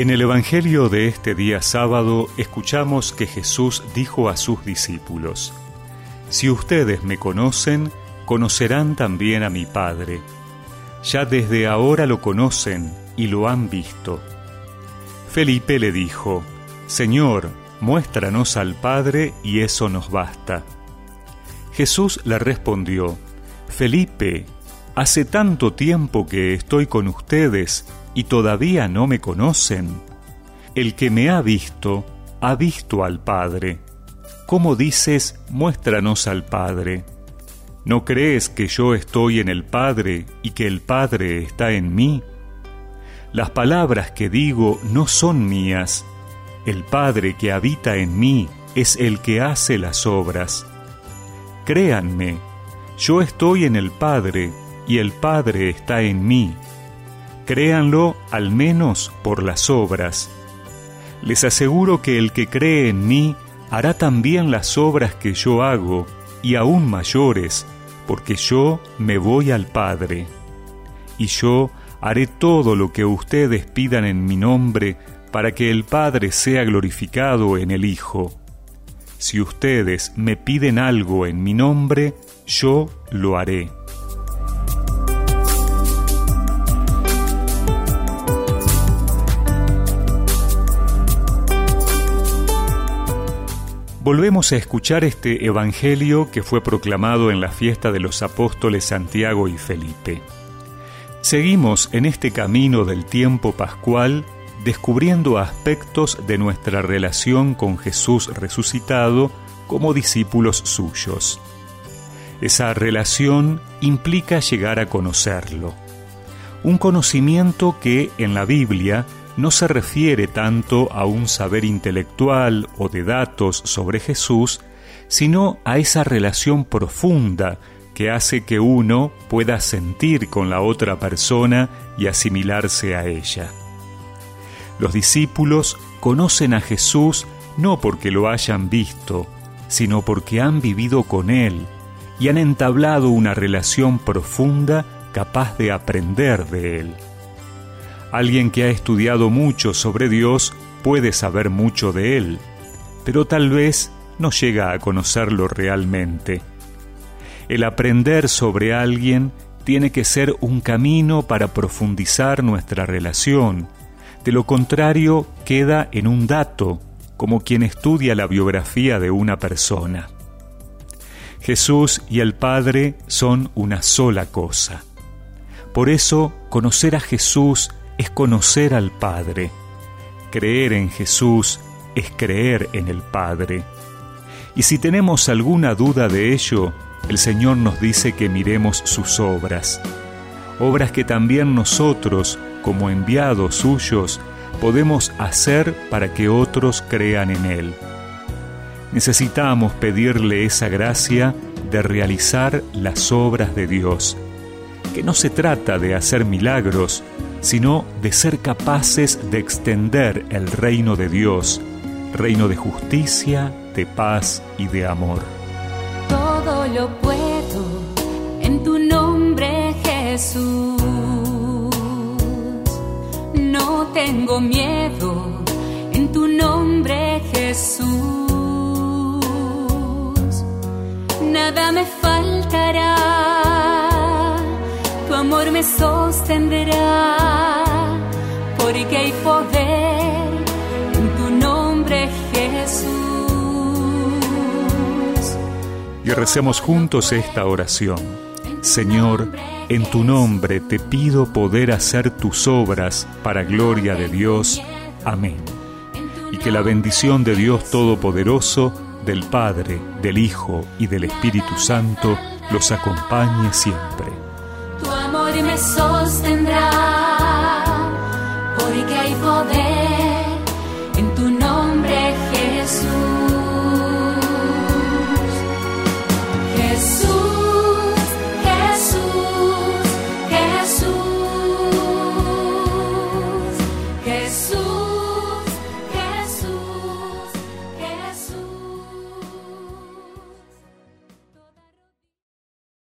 En el Evangelio de este día sábado escuchamos que Jesús dijo a sus discípulos, Si ustedes me conocen, conocerán también a mi Padre. Ya desde ahora lo conocen y lo han visto. Felipe le dijo, Señor, muéstranos al Padre y eso nos basta. Jesús le respondió, Felipe, hace tanto tiempo que estoy con ustedes y todavía no me conocen. El que me ha visto, ha visto al Padre. ¿Cómo dices, muéstranos al Padre? ¿No crees que yo estoy en el Padre y que el Padre está en mí? Las palabras que digo no son mías. El Padre que habita en mí es el que hace las obras. Créanme, yo estoy en el Padre y el Padre está en mí créanlo al menos por las obras. Les aseguro que el que cree en mí hará también las obras que yo hago, y aún mayores, porque yo me voy al Padre. Y yo haré todo lo que ustedes pidan en mi nombre, para que el Padre sea glorificado en el Hijo. Si ustedes me piden algo en mi nombre, yo lo haré. Volvemos a escuchar este Evangelio que fue proclamado en la fiesta de los apóstoles Santiago y Felipe. Seguimos en este camino del tiempo pascual descubriendo aspectos de nuestra relación con Jesús resucitado como discípulos suyos. Esa relación implica llegar a conocerlo, un conocimiento que en la Biblia no se refiere tanto a un saber intelectual o de datos sobre Jesús, sino a esa relación profunda que hace que uno pueda sentir con la otra persona y asimilarse a ella. Los discípulos conocen a Jesús no porque lo hayan visto, sino porque han vivido con Él y han entablado una relación profunda capaz de aprender de Él. Alguien que ha estudiado mucho sobre Dios puede saber mucho de Él, pero tal vez no llega a conocerlo realmente. El aprender sobre alguien tiene que ser un camino para profundizar nuestra relación. De lo contrario, queda en un dato, como quien estudia la biografía de una persona. Jesús y el Padre son una sola cosa. Por eso, conocer a Jesús es conocer al Padre. Creer en Jesús es creer en el Padre. Y si tenemos alguna duda de ello, el Señor nos dice que miremos sus obras, obras que también nosotros, como enviados suyos, podemos hacer para que otros crean en Él. Necesitamos pedirle esa gracia de realizar las obras de Dios, que no se trata de hacer milagros, sino de ser capaces de extender el reino de Dios, reino de justicia, de paz y de amor. Todo lo puedo en tu nombre, Jesús. No tengo miedo en tu nombre, Jesús. Nada me faltará amor me sostendrá, hay poder en tu nombre, Jesús. Y recemos juntos esta oración. Señor, en tu nombre te pido poder hacer tus obras para gloria de Dios. Amén. Y que la bendición de Dios Todopoderoso, del Padre, del Hijo y del Espíritu Santo los acompañe siempre amor me sostendrá. Jesús.